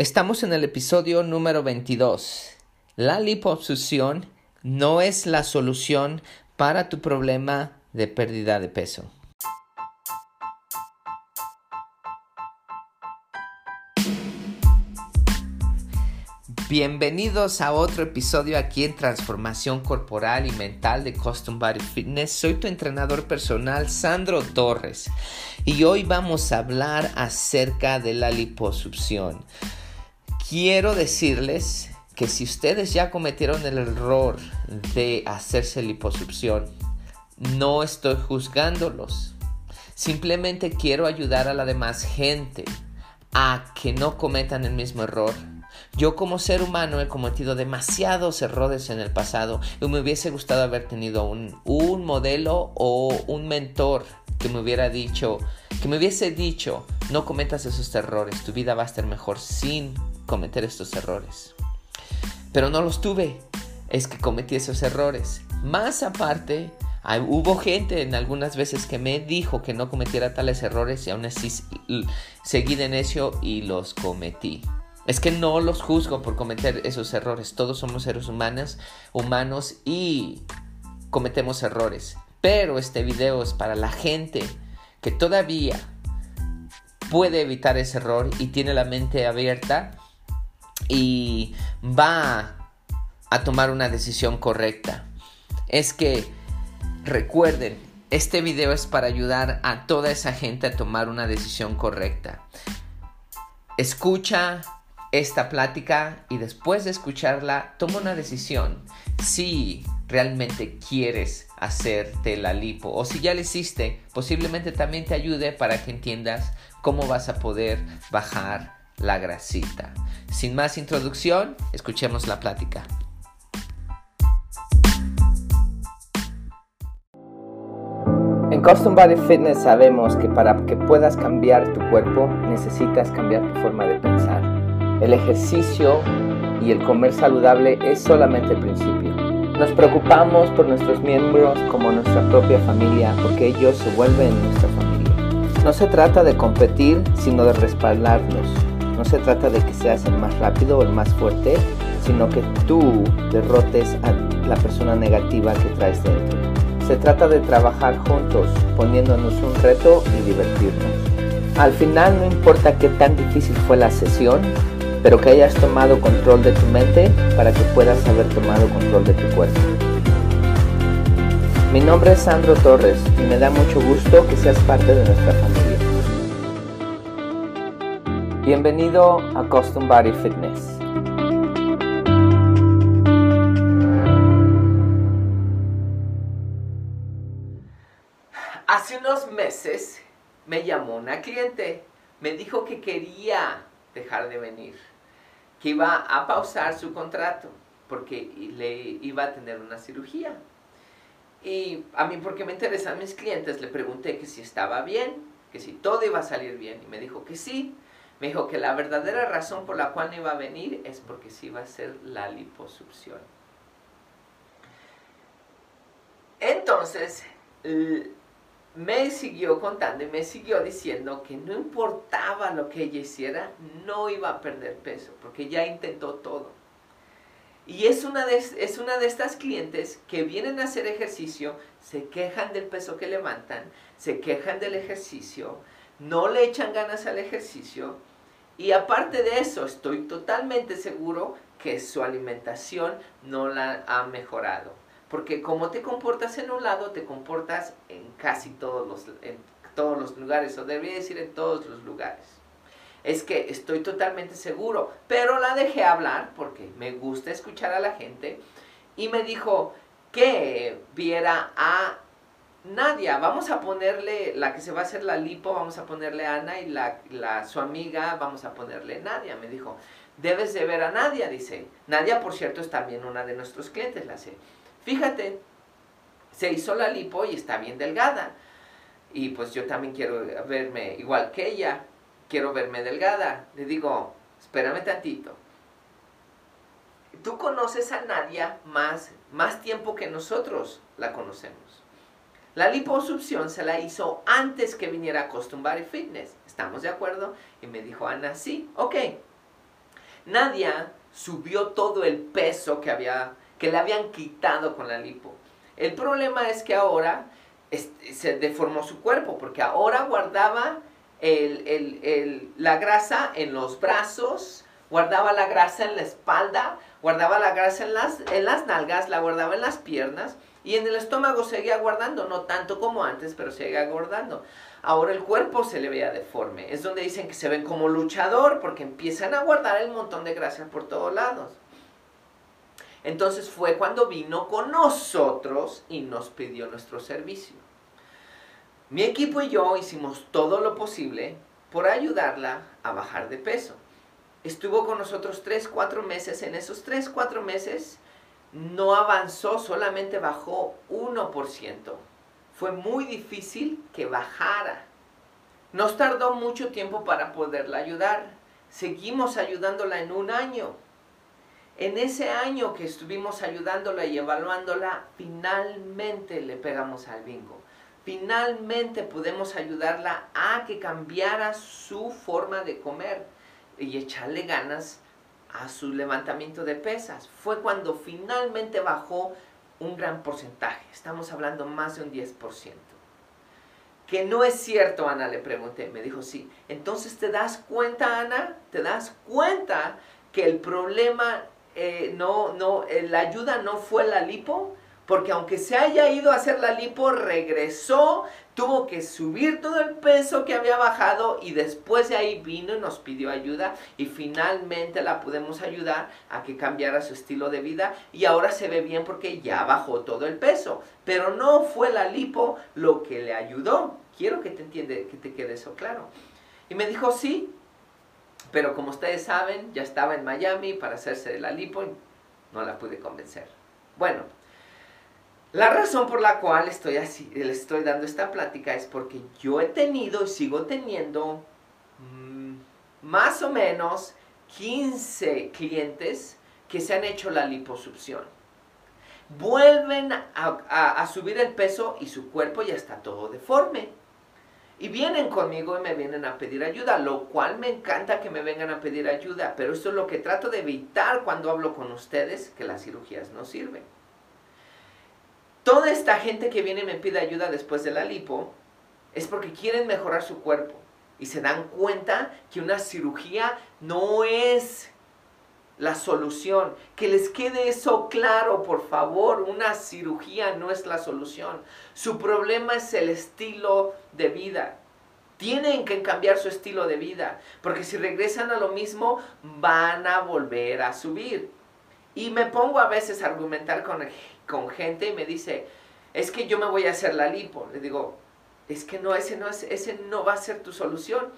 Estamos en el episodio número 22. La liposucción no es la solución para tu problema de pérdida de peso. Bienvenidos a otro episodio aquí en Transformación Corporal y Mental de Custom Body Fitness. Soy tu entrenador personal Sandro Torres y hoy vamos a hablar acerca de la liposucción. Quiero decirles que si ustedes ya cometieron el error de hacerse liposucción, no estoy juzgándolos. Simplemente quiero ayudar a la demás gente a que no cometan el mismo error. Yo como ser humano he cometido demasiados errores en el pasado y me hubiese gustado haber tenido un, un modelo o un mentor que me hubiera dicho, que me hubiese dicho, no cometas esos errores, tu vida va a estar mejor sin cometer estos errores. Pero no los tuve, es que cometí esos errores. Más aparte, hubo gente en algunas veces que me dijo que no cometiera tales errores y aún así seguí de necio y los cometí. Es que no los juzgo por cometer esos errores. Todos somos seres humanos, humanos y cometemos errores. Pero este video es para la gente que todavía puede evitar ese error y tiene la mente abierta y va a tomar una decisión correcta. Es que recuerden, este video es para ayudar a toda esa gente a tomar una decisión correcta. Escucha esta plática y después de escucharla, toma una decisión. Si realmente quieres hacerte la lipo o si ya lo hiciste, posiblemente también te ayude para que entiendas cómo vas a poder bajar la grasita. Sin más introducción, escuchemos la plática. En Custom Body Fitness sabemos que para que puedas cambiar tu cuerpo necesitas cambiar tu forma de pensar. El ejercicio y el comer saludable es solamente el principio. Nos preocupamos por nuestros miembros como nuestra propia familia porque ellos se vuelven nuestra familia. No se trata de competir, sino de respaldarlos no se trata de que seas el más rápido o el más fuerte, sino que tú derrotes a la persona negativa que traes dentro. Se trata de trabajar juntos, poniéndonos un reto y divertirnos. Al final no importa qué tan difícil fue la sesión, pero que hayas tomado control de tu mente para que puedas haber tomado control de tu cuerpo. Mi nombre es Sandro Torres y me da mucho gusto que seas parte de nuestra familia. Bienvenido a Custom Body Fitness. Hace unos meses me llamó una cliente, me dijo que quería dejar de venir, que iba a pausar su contrato porque le iba a tener una cirugía. Y a mí, porque me interesan mis clientes, le pregunté que si estaba bien, que si todo iba a salir bien, y me dijo que sí. Me dijo que la verdadera razón por la cual no iba a venir es porque se iba a hacer la liposucción. Entonces, me siguió contando y me siguió diciendo que no importaba lo que ella hiciera, no iba a perder peso, porque ya intentó todo. Y es una, de, es una de estas clientes que vienen a hacer ejercicio, se quejan del peso que levantan, se quejan del ejercicio, no le echan ganas al ejercicio y aparte de eso, estoy totalmente seguro que su alimentación no la ha mejorado. Porque como te comportas en un lado, te comportas en casi todos los, en todos los lugares, o debería decir en todos los lugares. Es que estoy totalmente seguro, pero la dejé hablar porque me gusta escuchar a la gente y me dijo que viera a Nadia, vamos a ponerle, la que se va a hacer la lipo, vamos a ponerle Ana y la, la, su amiga, vamos a ponerle Nadia. Me dijo, debes de ver a Nadia, dice. Nadia, por cierto, es también una de nuestros clientes, la sé. Fíjate, se hizo la lipo y está bien delgada. Y pues yo también quiero verme igual que ella, quiero verme delgada. Le digo, espérame tantito. Tú conoces a Nadia más, más tiempo que nosotros la conocemos. La liposucción se la hizo antes que viniera a Custom Body Fitness. ¿Estamos de acuerdo? Y me dijo Ana, sí, ok. Nadia subió todo el peso que, había, que le habían quitado con la lipo. El problema es que ahora se deformó su cuerpo, porque ahora guardaba la grasa en los brazos, guardaba la grasa en la espalda, guardaba la grasa en las, en las nalgas, la guardaba en las piernas y en el estómago seguía guardando, no tanto como antes, pero seguía guardando. Ahora el cuerpo se le veía deforme. Es donde dicen que se ven como luchador porque empiezan a guardar el montón de grasa por todos lados. Entonces fue cuando vino con nosotros y nos pidió nuestro servicio. Mi equipo y yo hicimos todo lo posible por ayudarla a bajar de peso. Estuvo con nosotros 3, 4 meses. En esos 3, 4 meses no avanzó, solamente bajó 1%. Fue muy difícil que bajara. Nos tardó mucho tiempo para poderla ayudar. Seguimos ayudándola en un año. En ese año que estuvimos ayudándola y evaluándola, finalmente le pegamos al bingo. Finalmente pudimos ayudarla a que cambiara su forma de comer y echarle ganas a su levantamiento de pesas. Fue cuando finalmente bajó un gran porcentaje. Estamos hablando más de un 10%. Que no es cierto, Ana, le pregunté. Me dijo, sí. Entonces, ¿te das cuenta, Ana? ¿Te das cuenta que el problema eh, no, no, eh, la ayuda no fue la lipo, porque aunque se haya ido a hacer la lipo, regresó, tuvo que subir todo el peso que había bajado y después de ahí vino y nos pidió ayuda y finalmente la pudimos ayudar a que cambiara su estilo de vida y ahora se ve bien porque ya bajó todo el peso. Pero no fue la lipo lo que le ayudó. Quiero que te entiende, que te quede eso claro. Y me dijo, sí, pero como ustedes saben, ya estaba en Miami para hacerse de la lipo y no la pude convencer. Bueno, la razón por la cual estoy así, le estoy dando esta plática es porque yo he tenido y sigo teniendo mm, más o menos 15 clientes que se han hecho la liposucción. Vuelven a subir el peso y su cuerpo ya está todo deforme. Y vienen conmigo y me vienen a pedir ayuda, lo cual me encanta que me vengan a pedir ayuda, pero esto es lo que trato de evitar cuando hablo con ustedes, que las cirugías no sirven. Toda esta gente que viene y me pide ayuda después de la lipo es porque quieren mejorar su cuerpo y se dan cuenta que una cirugía no es la solución. Que les quede eso claro, por favor. Una cirugía no es la solución. Su problema es el estilo de vida. Tienen que cambiar su estilo de vida, porque si regresan a lo mismo, van a volver a subir. Y me pongo a veces a argumentar con, con gente y me dice, es que yo me voy a hacer la lipo. Le digo, es que no, ese no, es, ese no va a ser tu solución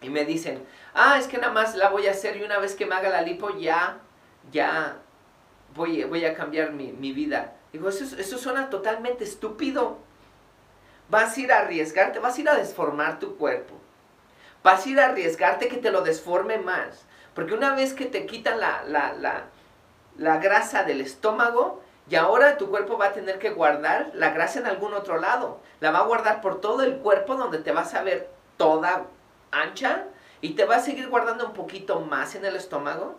y me dicen, ah, es que nada más la voy a hacer y una vez que me haga la lipo ya, ya voy, voy a cambiar mi, vida. Digo, eso, eso suena totalmente estúpido. Vas a ir a arriesgarte, vas a ir a desformar tu cuerpo. Vas a ir a arriesgarte que te lo desforme más. Porque una vez que te quitan la, la, la, la grasa del estómago, y ahora tu cuerpo va a tener que guardar la grasa en algún otro lado. La va a guardar por todo el cuerpo donde te vas a ver toda ancha y te va a seguir guardando un poquito más en el estómago.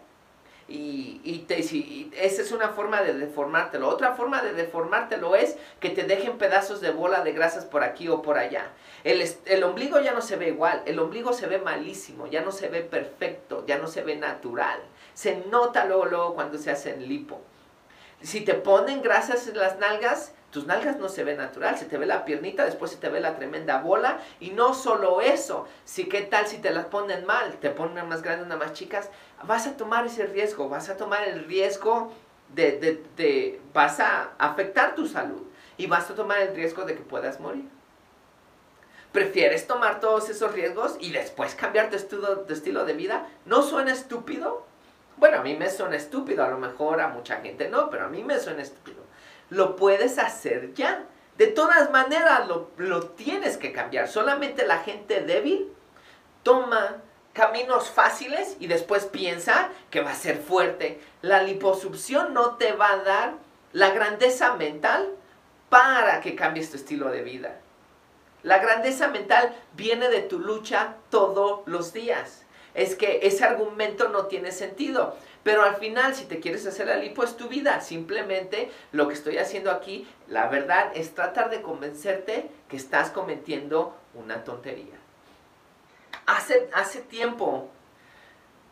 Y, y, te, esa es una forma de deformártelo. Otra forma de deformártelo es que te dejen pedazos de bola de grasas por aquí o por allá. El, el ombligo ya no se ve igual, el ombligo se ve malísimo, ya no se ve perfecto, ya no se ve natural. Se nota luego, luego cuando se hacen lipo. Si te ponen grasas en las nalgas, tus nalgas no se ven natural, se te ve la piernita, después se te ve la tremenda bola. Y no solo eso, si qué tal si te las ponen mal, te ponen más grandes, una más chicas, vas a tomar ese riesgo, vas a tomar el riesgo de, de, de, vas a afectar tu salud y vas a tomar el riesgo de que puedas morir. ¿Prefieres tomar todos esos riesgos y después cambiar tu estilo, de estilo de vida? ¿No suena estúpido? Bueno, a mí me suena estúpido, a lo mejor a mucha gente no, pero a mí me suena estúpido lo puedes hacer ya. De todas maneras, lo, tienes que cambiar. Solamente la gente débil toma caminos fáciles y después piensa que va a ser fuerte. La liposucción no te va a dar la grandeza mental para que cambies tu estilo de vida. La grandeza mental viene de tu lucha todos los días. Es que ese argumento no tiene sentido. Pero al final, si te quieres hacer la lipo, es tu vida. Simplemente lo que estoy haciendo aquí, la verdad, es tratar de convencerte que estás cometiendo una tontería. Hace, hace tiempo,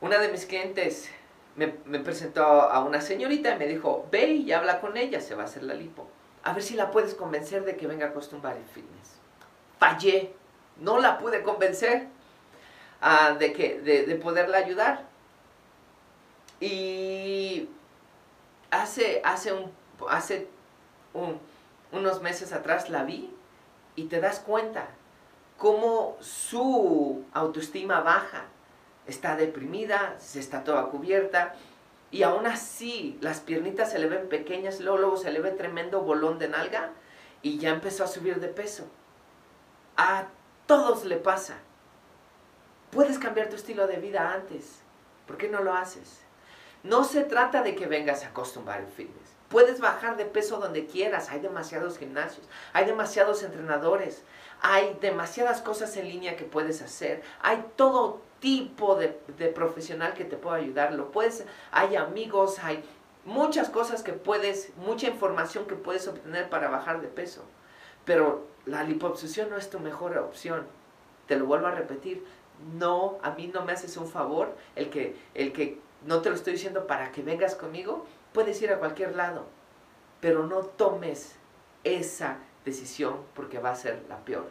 una de mis clientes me, presentó a una señorita y me dijo, ve y habla con ella, se va a hacer la lipo. A ver si la puedes convencer de que venga a Custom Fitness. Fallé, no la pude convencer de, que, de poderla ayudar. Y hace, hace, hace unos meses atrás la vi y te das cuenta cómo su autoestima baja, está deprimida, se está toda cubierta y aún así las piernitas se le ven pequeñas, luego, luego se le ve tremendo bolón de nalga y ya empezó a subir de peso. A todos le pasa. Puedes cambiar tu estilo de vida antes. ¿Por qué no lo haces? No se trata de que vengas a acostumbrar el fitness. Puedes bajar de peso donde quieras. Hay demasiados gimnasios, hay demasiados entrenadores, hay demasiadas cosas en línea que puedes hacer. Hay todo tipo de, profesional que te puede ayudar. Lo puedes, hay amigos, hay muchas cosas que puedes, mucha información que puedes obtener para bajar de peso. Pero la liposucción no es tu mejor opción. Te lo vuelvo a repetir. No, a mí no me haces un favor el que, el que no te lo estoy diciendo para que vengas conmigo, puedes ir a cualquier lado, pero no tomes esa decisión porque va a ser la peor.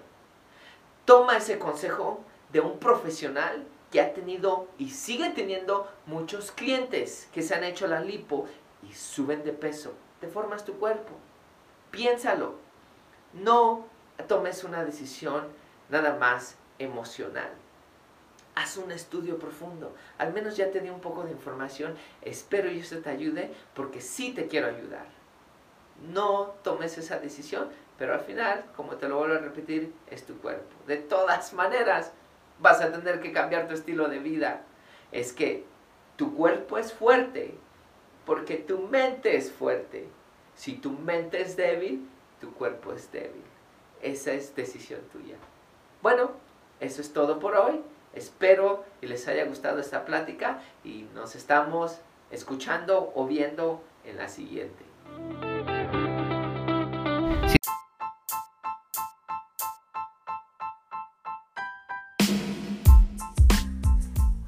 Toma ese consejo de un profesional que ha tenido y sigue teniendo muchos clientes que se han hecho la lipo y suben de peso. Te formas tu cuerpo. Piénsalo. No tomes una decisión nada más emocional haz un estudio profundo. Al menos ya te di un poco de información. Espero y eso te ayude porque sí te quiero ayudar. No tomes esa decisión, pero al final, como te lo vuelvo a repetir, es tu cuerpo. De todas maneras, vas a tener que cambiar tu estilo de vida. Es que tu cuerpo es fuerte porque tu mente es fuerte. Si tu mente es débil, tu cuerpo es débil. Esa es decisión tuya. Bueno, eso es todo por hoy. Espero que les haya gustado esta plática y nos estamos escuchando o viendo en la siguiente.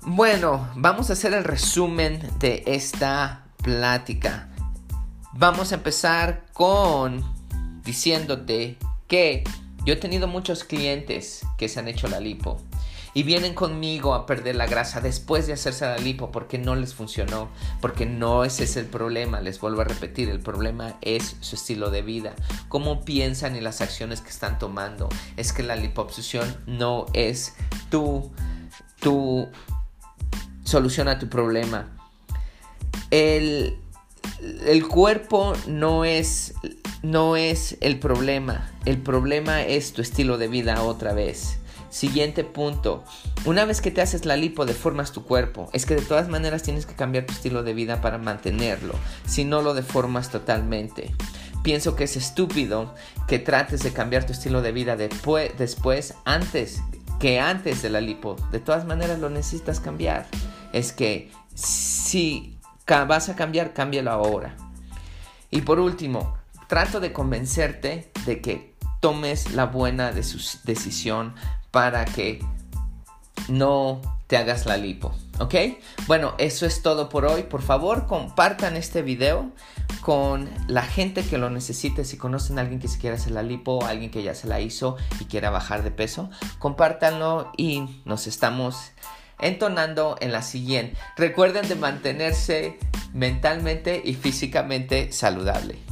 Bueno, vamos a hacer el resumen de esta plática. Vamos a empezar con diciéndote que yo he tenido muchos clientes que se han hecho la lipo y vienen conmigo a perder la grasa después de hacerse la lipo porque no les funcionó, porque no ese es el problema, les vuelvo a repetir, el problema es su estilo de vida, cómo piensan y las acciones que están tomando. Es que la liposucción no es tu, tu solución a tu problema. El, el cuerpo no es, no es el problema, el problema es tu estilo de vida otra vez. Siguiente punto. Una vez que te haces la lipo, deformas tu cuerpo. Es que de todas maneras tienes que cambiar tu estilo de vida para mantenerlo. Si no lo deformas totalmente. Pienso que es estúpido que trates de cambiar tu estilo de vida después, después antes que antes de la lipo. De todas maneras lo necesitas cambiar. Es que si vas a cambiar, cámbialo ahora. Y por último, trato de convencerte de que tomes la buena decisión para que no te hagas la lipo. ¿Ok? Bueno, eso es todo por hoy. Por favor, compartan este video con la gente que lo necesite. Si conocen a alguien que se quiera hacer la lipo, alguien que ya se la hizo y quiera bajar de peso, compártanlo y nos estamos entonando en la siguiente. Recuerden de mantenerse mentalmente y físicamente saludable.